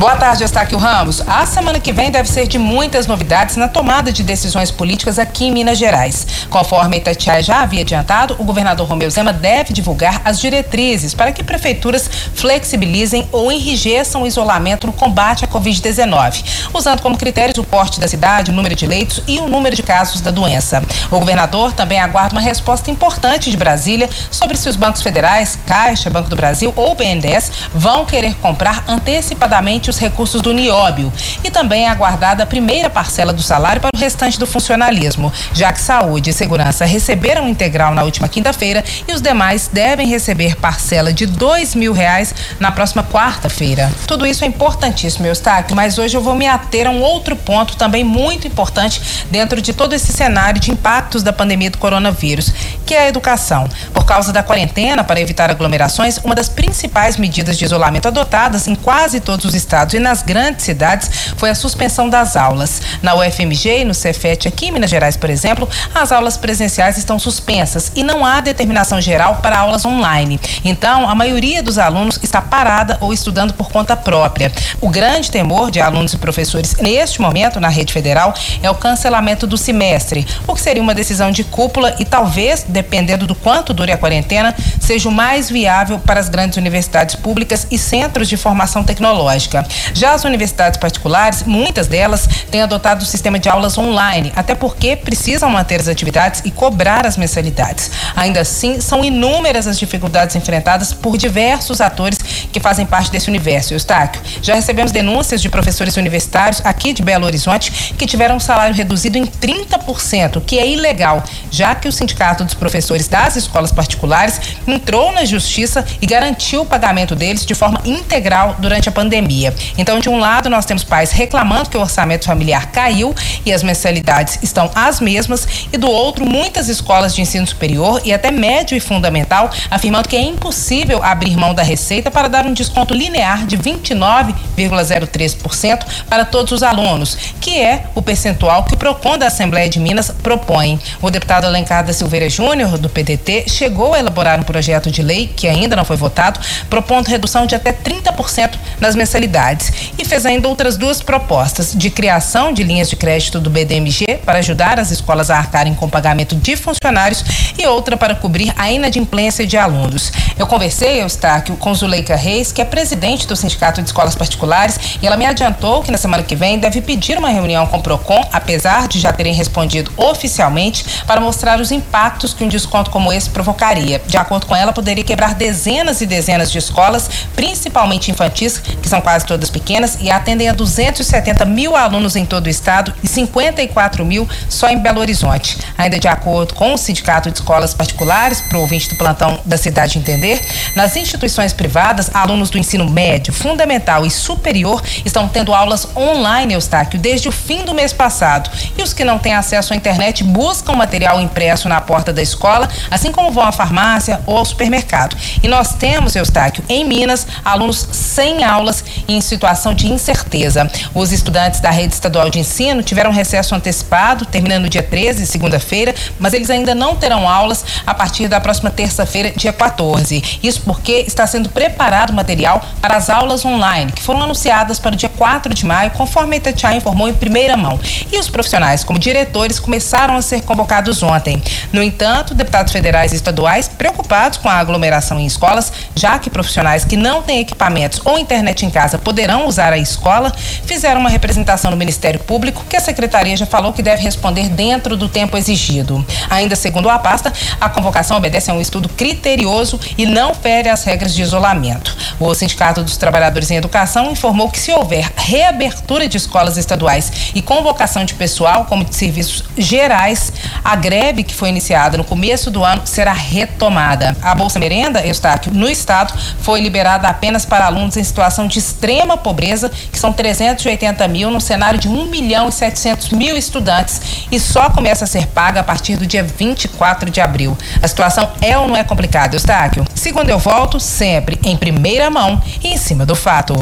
Boa tarde, Eustáquio Ramos. A semana que vem deve ser de muitas novidades na tomada de decisões políticas aqui em Minas Gerais. Conforme Itatiaia já havia adiantado, o governador Romeu Zema deve divulgar as diretrizes para que prefeituras flexibilizem ou enrijeçam o isolamento no combate à Covid-19, usando como critérios o porte da cidade, o número de leitos e o número de casos da doença. O governador também aguarda uma resposta importante de Brasília sobre se os bancos federais, Caixa, Banco do Brasil ou BNDES vão querer comprar antecipadamente os recursos do Nióbio e também é aguardada a primeira parcela do salário para o restante do funcionalismo, já que saúde e segurança receberam integral na última quinta-feira e os demais devem receber parcela de dois mil reais na próxima quarta-feira. Tudo isso é importantíssimo, Eustáquio, mas hoje eu vou me ater a um outro ponto também muito importante dentro de todo esse cenário de impactos da pandemia do coronavírus, que é a educação. Por causa da quarentena, para evitar aglomerações, uma das principais medidas de isolamento adotadas em quase todos os estados e nas grandes cidades foi a suspensão das aulas. Na UFMG e no Cefet, aqui em Minas Gerais, por exemplo, as aulas presenciais estão suspensas e não há determinação geral para aulas online. Então, a maioria dos alunos está parada ou estudando por conta própria. O grande temor de alunos e professores neste momento na rede federal é o cancelamento do semestre, o que seria uma decisão de cúpula e talvez, dependendo do quanto dure a quarentena, seja o mais viável para as grandes universidades públicas e centros de formação tecnológica. Já as universidades particulares, muitas delas têm adotado o sistema de aulas online, até porque precisam manter as atividades e cobrar as mensalidades. Ainda assim, são inúmeras as dificuldades enfrentadas por diversos atores que fazem parte desse universo. Eustáquio, já recebemos denúncias de professores universitários aqui de Belo Horizonte que tiveram um salário reduzido em 30%, que é ilegal, já que o Sindicato dos Professores das Escolas Particulares entrou na justiça e garantiu o pagamento deles de forma integral durante a pandemia. Então, de um lado, nós temos pais reclamando que o orçamento familiar caiu e as mensalidades estão as mesmas, e do outro, muitas escolas de ensino superior e até médio e fundamental afirmando que é impossível abrir mão da receita para dar um desconto linear de 29,03% para todos os alunos, que é o percentual que o PROCON da Assembleia de Minas propõe. O deputado Alencar da Silveira Júnior, do PDT, chegou a elaborar um projeto de lei, que ainda não foi votado, propondo redução de até 30% nas mensalidades e fez ainda outras duas propostas de criação de linhas de crédito do BDMG para ajudar as escolas a arcarem com pagamento de funcionários e outra para cobrir a inadimplência de alunos. Eu conversei, Eustáquio, com Zuleika Reis, que é presidente do Sindicato de Escolas Particulares, e ela me adiantou que na semana que vem deve pedir uma reunião com o PROCON, apesar de já terem respondido oficialmente, para mostrar os impactos que um desconto como esse provocaria. De acordo com ela, poderia quebrar dezenas e dezenas de escolas, principalmente infantis, que são quase todas pequenas e atendem a 270 mil alunos em todo o estado e 54 mil só em Belo Horizonte. Ainda de acordo com o Sindicato de Escolas Particulares, para o ouvinte do plantão da cidade entender, nas instituições privadas, alunos do ensino médio, fundamental e superior estão tendo aulas online, Eustáquio, desde o fim do mês passado. E os que não têm acesso à internet buscam material impresso na porta da escola, assim como vão à farmácia ou ao supermercado. E nós temos, Eustáquio, em Minas, alunos sem aulas e em situação de incerteza. Os estudantes da rede estadual de ensino tiveram recesso antecipado, terminando dia 13, segunda-feira, mas eles ainda não terão aulas a partir da próxima terça-feira, dia 14. Isso porque está sendo preparado material para as aulas online, que foram anunciadas para o dia 4 de maio, conforme a Itatiaia informou em primeira mão. E os profissionais, como diretores, começaram a ser convocados ontem. No entanto, deputados federais e estaduais, preocupados com a aglomeração em escolas, já que profissionais que não têm equipamentos ou internet em casa poderão poderão usar a escola, fizeram uma representação no Ministério Público, que a secretaria já falou que deve responder dentro do tempo exigido. Ainda segundo a pasta, a convocação obedece a um estudo criterioso e não fere as regras de isolamento. O Sindicato dos Trabalhadores em Educação informou que se houver reabertura de escolas estaduais e convocação de pessoal, como de serviços gerais, a greve que foi iniciada no começo do ano será retomada. A Bolsa Merenda, Eustáquio, no estado, foi liberada apenas para alunos em situação de extrema extrema pobreza, que são 380 mil, num cenário de 1 milhão e 700 mil estudantes, e só começa a ser paga a partir do dia 24 de abril. A situação é ou não é complicada, Eustáquio? Segundo eu volto, sempre em primeira mão e em cima do fato.